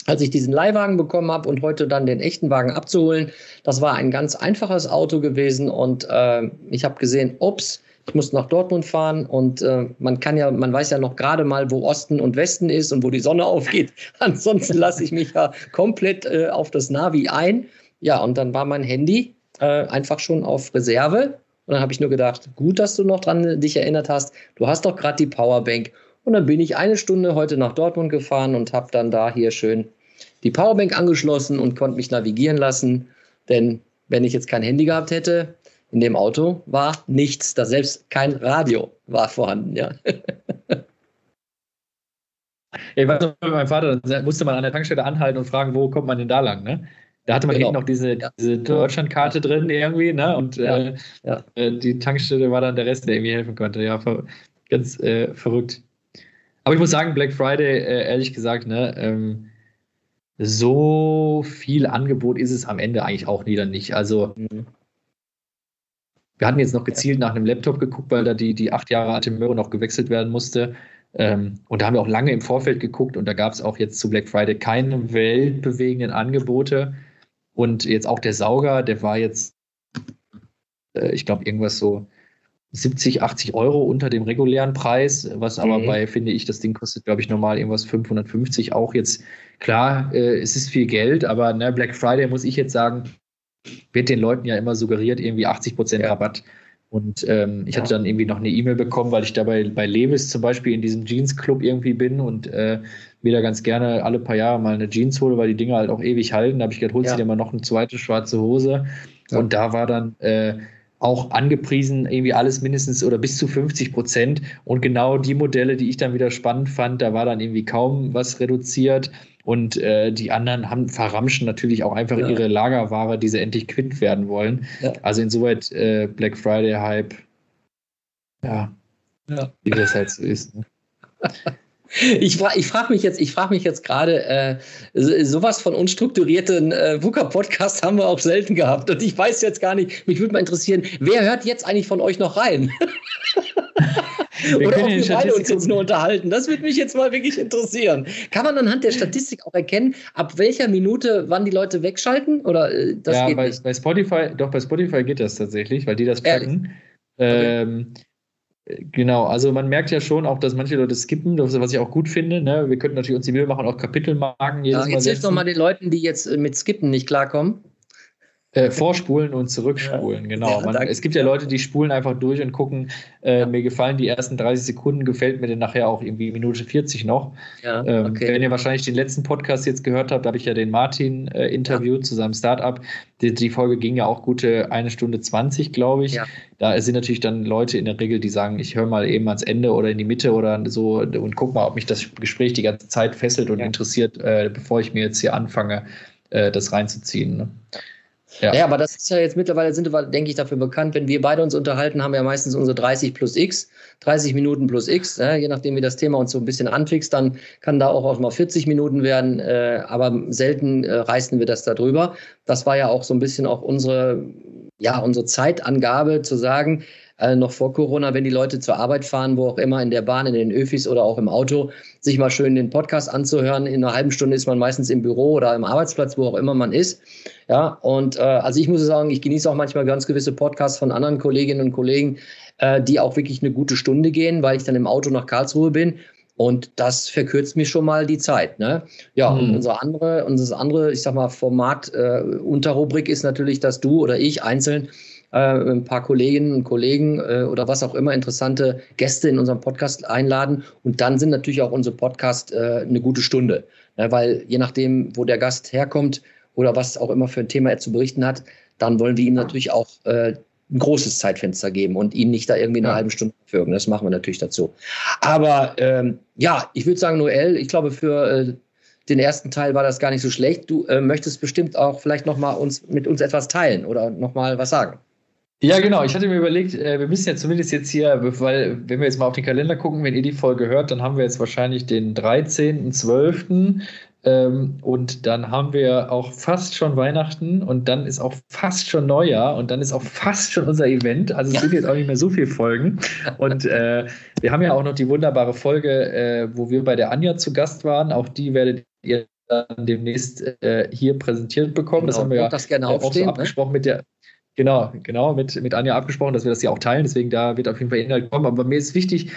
[SPEAKER 2] als ich diesen Leihwagen bekommen habe und heute dann den echten Wagen abzuholen, das war ein ganz einfaches Auto gewesen und äh, ich habe gesehen, ups, ich muss nach Dortmund fahren und äh, man kann ja, man weiß ja noch gerade mal, wo Osten und Westen ist und wo die Sonne aufgeht. Ansonsten lasse ich mich ja komplett äh, auf das Navi ein. Ja, und dann war mein Handy äh, einfach schon auf Reserve. Und dann habe ich nur gedacht, gut, dass du noch dran dich erinnert hast. Du hast doch gerade die Powerbank und dann bin ich eine Stunde heute nach Dortmund gefahren und habe dann da hier schön die Powerbank angeschlossen und konnte mich navigieren lassen. Denn wenn ich jetzt kein Handy gehabt hätte, in dem Auto war nichts, da selbst kein Radio war vorhanden, ja.
[SPEAKER 1] Ich weiß noch, mit meinem Vater, musste man an der Tankstelle anhalten und fragen, wo kommt man denn da lang, ne? Da hatte man genau. noch diese, ja. diese Deutschlandkarte drin irgendwie, ne? Und ja. Äh, ja. Äh, die Tankstelle war dann der Rest, der irgendwie helfen konnte. Ja, ganz äh, verrückt. Aber ich muss sagen, Black Friday, äh, ehrlich gesagt, ne, ähm, so viel Angebot ist es am Ende eigentlich auch wieder nicht. Also mhm. wir hatten jetzt noch gezielt nach einem Laptop geguckt, weil da die, die acht Jahre alte Möhre noch gewechselt werden musste. Ähm, und da haben wir auch lange im Vorfeld geguckt und da gab es auch jetzt zu Black Friday keine weltbewegenden Angebote. Und jetzt auch der Sauger, der war jetzt, äh, ich glaube, irgendwas so 70, 80 Euro unter dem regulären Preis, was aber mhm. bei, finde ich, das Ding kostet, glaube ich, normal irgendwas 550. Auch jetzt, klar, äh, es ist viel Geld, aber ne, Black Friday, muss ich jetzt sagen, wird den Leuten ja immer suggeriert, irgendwie 80 Prozent ja. Rabatt. Und ähm, ich hatte dann irgendwie noch eine E-Mail bekommen, weil ich dabei bei Levis zum Beispiel in diesem Jeans-Club irgendwie bin und äh, mir da ganz gerne alle paar Jahre mal eine Jeans hole, weil die Dinger halt auch ewig halten. Da habe ich gedacht, holst ja. du dir mal noch eine zweite schwarze Hose. Ja. Und da war dann äh, auch angepriesen, irgendwie alles mindestens oder bis zu 50 Prozent. Und genau die Modelle, die ich dann wieder spannend fand, da war dann irgendwie kaum was reduziert. Und äh, die anderen haben verramschen natürlich auch einfach ja. ihre Lagerware, die sie endlich quitt werden wollen. Ja. Also insoweit äh, Black Friday Hype, ja, ja. wie das halt so ist. Ne?
[SPEAKER 2] Ich, fra ich frage mich jetzt, ich frage mich jetzt gerade, äh, sowas von unstrukturierten äh, VUCA-Podcast haben wir auch selten gehabt. Und ich weiß jetzt gar nicht, mich würde mal interessieren, wer hört jetzt eigentlich von euch noch rein? Oder ob wir beide uns jetzt nur unterhalten. Das würde mich jetzt mal wirklich interessieren. Kann man anhand der Statistik auch erkennen, ab welcher Minute wann die Leute wegschalten? Oder äh,
[SPEAKER 1] das ja, geht bei, nicht? bei Spotify, doch bei Spotify geht das tatsächlich, weil die das tracken. Okay. Ähm, Genau, also man merkt ja schon auch, dass manche Leute skippen, was ich auch gut finde. Ne? Wir könnten natürlich uns die Mühe machen, auch Kapitelmarken
[SPEAKER 2] jedes ja. Jetzt hilf doch mal den Leuten, die jetzt äh, mit Skippen nicht klarkommen.
[SPEAKER 1] Äh, vorspulen und zurückspulen, ja. genau. Man, es gibt ja Leute, die spulen einfach durch und gucken, äh, ja. mir gefallen die ersten 30 Sekunden, gefällt mir denn nachher auch irgendwie Minute 40 noch. Ähm, okay. Wenn ihr wahrscheinlich den letzten Podcast jetzt gehört habt, habe ich ja den Martin äh, interviewt zu seinem Startup. Die, die, Folge ging ja auch gute eine Stunde 20, glaube ich. Da sind natürlich dann Leute in der Regel, die sagen, ich höre mal eben ans Ende oder in die Mitte oder so und guck mal, ob mich das Gespräch die ganze Zeit fesselt und interessiert, äh, bevor ich mir jetzt hier anfange, äh, das reinzuziehen. Ne?
[SPEAKER 2] Ja. ja, aber das ist ja jetzt mittlerweile, sind wir, denke ich, dafür bekannt. Wenn wir beide uns unterhalten, haben wir ja meistens unsere 30 plus X, 30 Minuten plus X. Ja, je nachdem, wie das Thema uns so ein bisschen anfixt, dann kann da auch, auch mal 40 Minuten werden. Äh, aber selten äh, reißen wir das da drüber. Das war ja auch so ein bisschen auch unsere, ja, unsere Zeitangabe zu sagen, äh, noch vor Corona, wenn die Leute zur Arbeit fahren, wo auch immer, in der Bahn, in den Öfis oder auch im Auto, sich mal schön den Podcast anzuhören. In einer halben Stunde ist man meistens im Büro oder im Arbeitsplatz, wo auch immer man ist. Ja, und äh, also ich muss sagen, ich genieße auch manchmal ganz gewisse Podcasts von anderen Kolleginnen und Kollegen, äh, die auch wirklich eine gute Stunde gehen, weil ich dann im Auto nach Karlsruhe bin. Und das verkürzt mir schon mal die Zeit. Ne? Ja, mhm. und unser andere, unser andere, ich sag mal, Format, äh, Unterrubrik ist natürlich, dass du oder ich einzeln äh, ein paar Kolleginnen und Kollegen äh, oder was auch immer interessante Gäste in unserem Podcast einladen. Und dann sind natürlich auch unsere Podcasts äh, eine gute Stunde. Ne? Weil je nachdem, wo der Gast herkommt oder was auch immer für ein Thema er zu berichten hat, dann wollen wir ihm natürlich auch äh, ein großes Zeitfenster geben und ihn nicht da irgendwie eine ja. halbe Stunde führen. Das machen wir natürlich dazu. Aber ähm, ja, ich würde sagen, Noel, ich glaube, für äh, den ersten Teil war das gar nicht so schlecht. Du äh, möchtest bestimmt auch vielleicht noch mal uns mit uns etwas teilen oder noch mal was sagen.
[SPEAKER 1] Ja, genau. Ich hatte mir überlegt, äh, wir müssen ja zumindest jetzt hier, weil, wenn wir jetzt mal auf den Kalender gucken, wenn ihr die Folge hört, dann haben wir jetzt wahrscheinlich den 13.12. Ähm, und dann haben wir auch fast schon Weihnachten und dann ist auch fast schon Neujahr und dann ist auch fast schon unser Event. Also es sind jetzt auch nicht mehr so viele Folgen. Und äh, wir haben ja auch noch die wunderbare Folge, äh, wo wir bei der Anja zu Gast waren. Auch die werdet ihr dann demnächst äh, hier präsentiert bekommen. Genau, das haben wir ja
[SPEAKER 2] das gerne auch so
[SPEAKER 1] ne? abgesprochen ne? mit der Genau, genau, mit, mit Anja abgesprochen, dass wir das ja auch teilen. Deswegen da wird auf jeden Fall Inhalt kommen. Aber mir ist wichtig,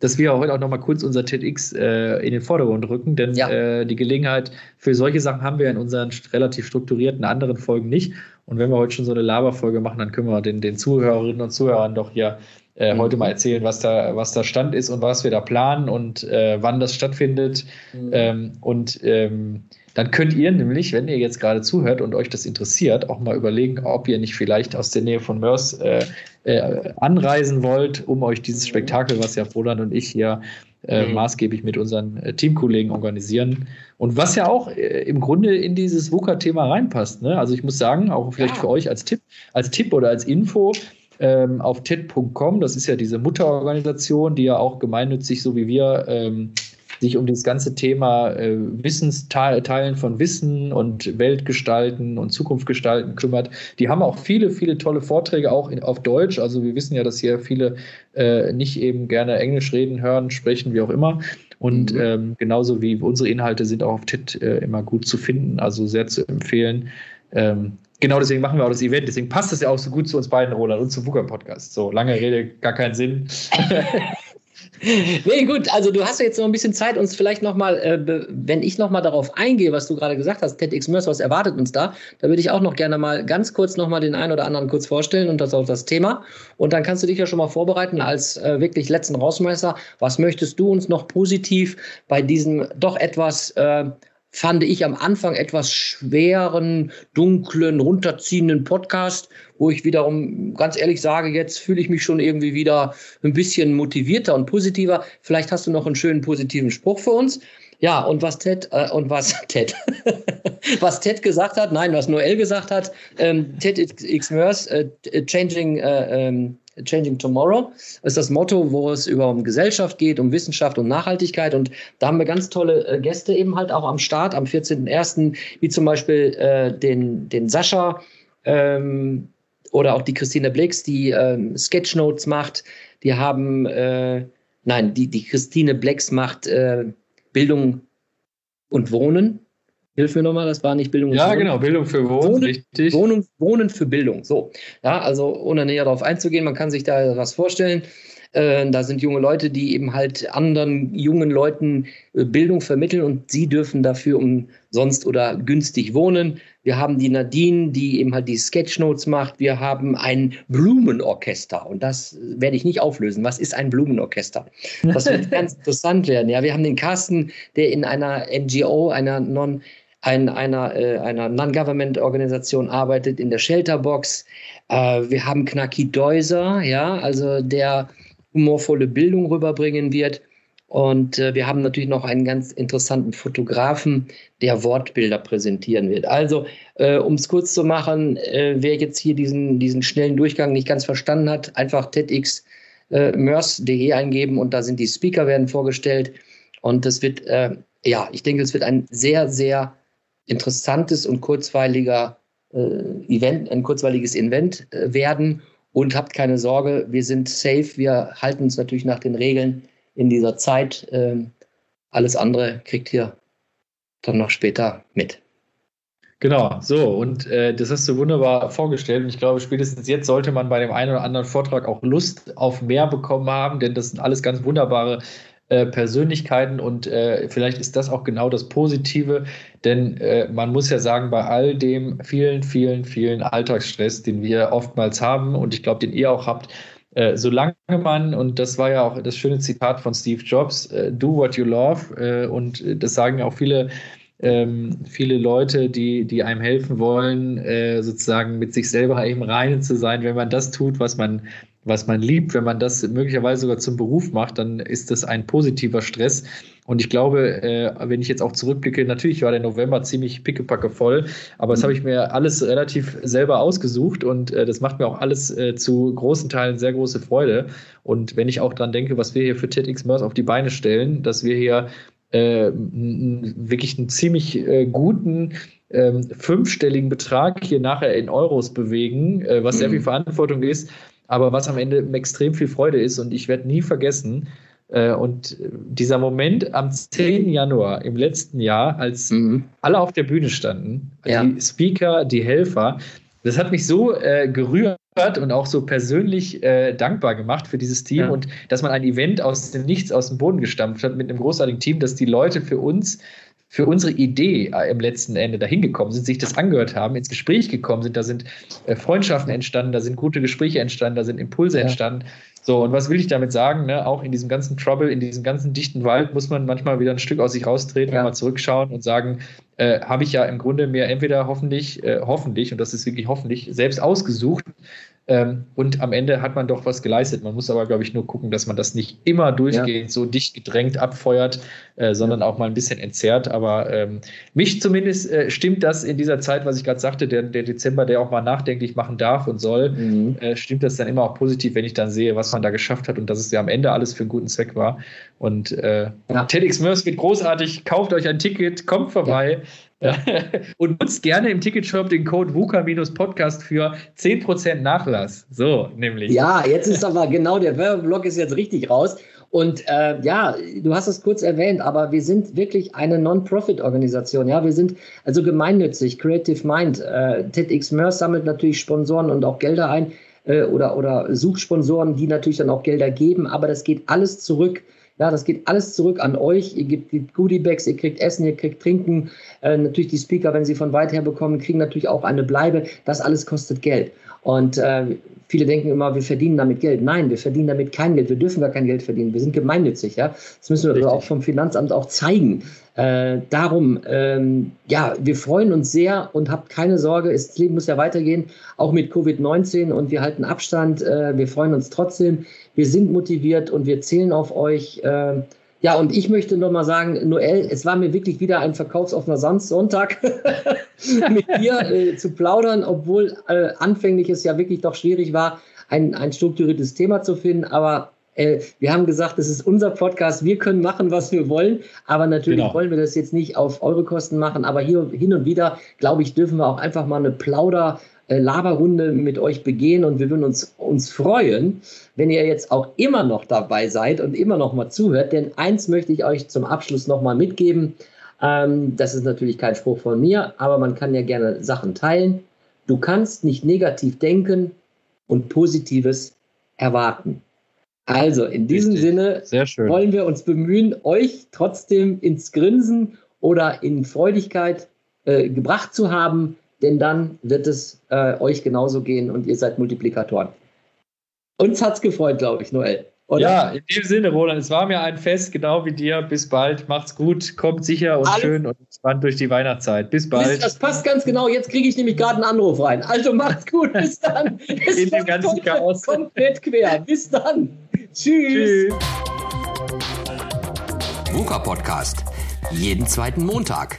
[SPEAKER 1] dass wir heute auch noch mal kurz unser TEDx äh, in den Vordergrund rücken, denn ja. äh, die Gelegenheit für solche Sachen haben wir in unseren relativ strukturierten anderen Folgen nicht. Und wenn wir heute schon so eine Laberfolge machen, dann können wir den, den Zuhörerinnen und Zuhörern doch hier äh, mhm. heute mal erzählen, was da, was da Stand ist und was wir da planen und äh, wann das stattfindet. Mhm. Ähm, und ähm, dann könnt ihr nämlich, wenn ihr jetzt gerade zuhört und euch das interessiert, auch mal überlegen, ob ihr nicht vielleicht aus der Nähe von Mörs äh, äh, anreisen wollt, um euch dieses Spektakel, was ja Roland und ich hier äh, mhm. maßgeblich mit unseren äh, Teamkollegen organisieren. Und was ja auch äh, im Grunde in dieses VUCA-Thema reinpasst. Ne? Also ich muss sagen, auch vielleicht ja. für euch als Tipp, als Tipp oder als Info, ähm, auf TED.com, das ist ja diese Mutterorganisation, die ja auch gemeinnützig, so wie wir, ähm, sich um das ganze Thema äh, Wissensteilen von Wissen und Weltgestalten und Zukunft gestalten kümmert. Die haben auch viele, viele tolle Vorträge auch in, auf Deutsch. Also wir wissen ja, dass hier viele äh, nicht eben gerne Englisch reden, hören, sprechen, wie auch immer. Und mhm. ähm, genauso wie unsere Inhalte sind auch auf TIT äh, immer gut zu finden, also sehr zu empfehlen. Ähm, genau deswegen machen wir auch das Event. Deswegen passt es ja auch so gut zu uns beiden, Roland, und zum VUCA Podcast. So, lange Rede, gar keinen Sinn.
[SPEAKER 2] nee, gut, also du hast ja jetzt noch ein bisschen Zeit, uns vielleicht nochmal, äh, wenn ich nochmal darauf eingehe, was du gerade gesagt hast, TEDx Mörs, was erwartet uns da, da würde ich auch noch gerne mal ganz kurz nochmal den einen oder anderen kurz vorstellen und das auch das Thema. Und dann kannst du dich ja schon mal vorbereiten als äh, wirklich letzten Rausmeister. Was möchtest du uns noch positiv bei diesem doch etwas äh, fand ich am Anfang etwas schweren, dunklen, runterziehenden Podcast, wo ich wiederum ganz ehrlich sage, jetzt fühle ich mich schon irgendwie wieder ein bisschen motivierter und positiver. Vielleicht hast du noch einen schönen positiven Spruch für uns. Ja, und was Ted, äh, und was Ted, was Ted gesagt hat, nein, was Noel gesagt hat, ähm, Ted X Mörs, äh, Changing, äh, ähm, Changing Tomorrow ist das Motto, wo es über um Gesellschaft geht, um Wissenschaft und Nachhaltigkeit. Und da haben wir ganz tolle äh, Gäste eben halt auch am Start am 14.01., wie zum Beispiel äh, den, den Sascha ähm, oder auch die Christine Blix, die ähm, Sketchnotes macht. Die haben, äh, nein, die, die Christine Blix macht äh, Bildung und Wohnen. Hilf mir nochmal, das war nicht Bildung
[SPEAKER 1] Ja, Wohnen. genau, Bildung für Wohnen, Wohnen,
[SPEAKER 2] richtig. Wohnen, Wohnen für Bildung. So. Ja, also ohne näher darauf einzugehen, man kann sich da was vorstellen. Äh, da sind junge Leute, die eben halt anderen jungen Leuten äh, Bildung vermitteln und sie dürfen dafür umsonst oder günstig wohnen. Wir haben die Nadine, die eben halt die Sketchnotes macht. Wir haben ein Blumenorchester und das werde ich nicht auflösen. Was ist ein Blumenorchester? Das wird ganz interessant werden. Ja, wir haben den Carsten, der in einer NGO, einer Non- ein, einer, äh, einer Non-Government-Organisation arbeitet in der Shelterbox. Äh, wir haben Knacki Deuser, ja, also der humorvolle Bildung rüberbringen wird. Und äh, wir haben natürlich noch einen ganz interessanten Fotografen, der Wortbilder präsentieren wird. Also, äh, um es kurz zu machen, äh, wer jetzt hier diesen, diesen schnellen Durchgang nicht ganz verstanden hat, einfach TEDx äh, eingeben und da sind die Speaker werden vorgestellt. Und das wird, äh, ja, ich denke, es wird ein sehr, sehr interessantes und kurzweiliger äh, Event, ein kurzweiliges Event äh, werden. Und habt keine Sorge, wir sind safe. Wir halten uns natürlich nach den Regeln in dieser Zeit. Ähm, alles andere kriegt ihr dann noch später mit.
[SPEAKER 1] Genau, so, und äh, das hast du wunderbar vorgestellt. Und ich glaube, spätestens jetzt sollte man bei dem einen oder anderen Vortrag auch Lust auf mehr bekommen haben, denn das sind alles ganz wunderbare äh, Persönlichkeiten und äh, vielleicht ist das auch genau das Positive, denn äh, man muss ja sagen, bei all dem vielen, vielen, vielen Alltagsstress, den wir oftmals haben und ich glaube, den ihr auch habt, äh, solange man, und das war ja auch das schöne Zitat von Steve Jobs, äh, do what you love, äh, und das sagen ja auch viele ähm, viele Leute, die, die einem helfen wollen, äh, sozusagen mit sich selber im Reinen zu sein. Wenn man das tut, was man, was man liebt, wenn man das möglicherweise sogar zum Beruf macht, dann ist das ein positiver Stress. Und ich glaube, äh, wenn ich jetzt auch zurückblicke, natürlich war der November ziemlich pickepacke voll, aber das habe ich mir alles relativ selber ausgesucht und äh, das macht mir auch alles äh, zu großen Teilen sehr große Freude. Und wenn ich auch dran denke, was wir hier für TEDx MERS auf die Beine stellen, dass wir hier äh, wirklich einen ziemlich äh, guten äh, fünfstelligen Betrag hier nachher in Euros bewegen, äh, was sehr viel mhm. Verantwortung ist, aber was am Ende extrem viel Freude ist. Und ich werde nie vergessen, äh, und dieser Moment am 10. Januar im letzten Jahr, als mhm. alle auf der Bühne standen, ja. die Speaker, die Helfer, das hat mich so äh, gerührt und auch so persönlich äh, dankbar gemacht für dieses Team ja. und dass man ein Event aus dem Nichts, aus dem Boden gestampft hat mit einem großartigen Team, dass die Leute für uns für unsere Idee äh, im letzten Ende dahin gekommen sind, sich das angehört haben, ins Gespräch gekommen sind, da sind äh, Freundschaften entstanden, da sind gute Gespräche entstanden, da sind Impulse ja. entstanden. So, und was will ich damit sagen? Ne? Auch in diesem ganzen Trouble, in diesem ganzen dichten Wald muss man manchmal wieder ein Stück aus sich raustreten, ja. mal zurückschauen und sagen, äh, habe ich ja im Grunde mir entweder hoffentlich, äh, hoffentlich, und das ist wirklich hoffentlich, selbst ausgesucht, ähm, und am Ende hat man doch was geleistet. Man muss aber, glaube ich, nur gucken, dass man das nicht immer durchgehend ja. so dicht gedrängt abfeuert, äh, sondern ja. auch mal ein bisschen entzerrt. Aber ähm, mich zumindest äh, stimmt das in dieser Zeit, was ich gerade sagte, der, der, Dezember, der auch mal nachdenklich machen darf und soll, mhm. äh, stimmt das dann immer auch positiv, wenn ich dann sehe, was man da geschafft hat und dass es ja am Ende alles für einen guten Zweck war. Und äh, ja. TEDx Mörs wird großartig. Kauft euch ein Ticket, kommt vorbei. Ja. Und nutzt gerne im Ticketshop den Code VUCA-Podcast für 10% Nachlass. So, nämlich.
[SPEAKER 2] Ja, jetzt ist aber genau der Werbeblock ist jetzt richtig raus. Und äh, ja, du hast es kurz erwähnt, aber wir sind wirklich eine Non-Profit-Organisation. Ja, wir sind also gemeinnützig, Creative Mind. Äh, TEDx MERS sammelt natürlich Sponsoren und auch Gelder ein äh, oder, oder Suchsponsoren, die natürlich dann auch Gelder geben, aber das geht alles zurück ja, das geht alles zurück an euch. Ihr gebt Goodiebags, ihr kriegt Essen, ihr kriegt Trinken. Äh, natürlich die Speaker, wenn sie von weit her bekommen, kriegen natürlich auch eine Bleibe. Das alles kostet Geld. Und äh, viele denken immer, wir verdienen damit Geld. Nein, wir verdienen damit kein Geld. Wir dürfen gar kein Geld verdienen. Wir sind gemeinnützig. Ja, das müssen wir Richtig. auch vom Finanzamt auch zeigen. Äh, darum, ähm, ja, wir freuen uns sehr und habt keine Sorge, das Leben muss ja weitergehen, auch mit Covid-19 und wir halten Abstand. Äh, wir freuen uns trotzdem. Wir sind motiviert und wir zählen auf euch. Äh, ja, und ich möchte noch mal sagen, Noel, es war mir wirklich wieder ein verkaufsoffener Sonntag mit dir äh, zu plaudern, obwohl äh, anfänglich es ja wirklich doch schwierig war, ein, ein strukturiertes Thema zu finden. Aber äh, wir haben gesagt, das ist unser Podcast, wir können machen, was wir wollen, aber natürlich genau. wollen wir das jetzt nicht auf eure Kosten machen, aber hier hin und wieder, glaube ich, dürfen wir auch einfach mal eine Plauder- äh, Laberrunde mit euch begehen und wir würden uns, uns freuen, wenn ihr jetzt auch immer noch dabei seid und immer noch mal zuhört, denn eins möchte ich euch zum Abschluss noch mal mitgeben. Ähm, das ist natürlich kein Spruch von mir, aber man kann ja gerne Sachen teilen. Du kannst nicht negativ denken und Positives erwarten. Also in diesem Richtig. Sinne wollen wir uns bemühen, euch trotzdem ins Grinsen oder in Freudigkeit äh, gebracht zu haben, denn dann wird es äh, euch genauso gehen und ihr seid Multiplikatoren. Uns hat's gefreut, glaube ich, Noel.
[SPEAKER 1] Oder? Ja, in dem Sinne, Roland, es war mir ein Fest, genau wie dir. Bis bald, macht's gut, kommt sicher und Alles. schön und entspannt durch die Weihnachtszeit. Bis bald.
[SPEAKER 2] Das passt ganz genau. Jetzt kriege ich nämlich gerade einen Anruf rein. Also macht's gut, bis dann.
[SPEAKER 1] in dem ganzen komplett, Chaos.
[SPEAKER 2] Komplett quer. Bis dann. Tschüss. Tschüss.
[SPEAKER 3] VUCA Podcast. Jeden zweiten Montag.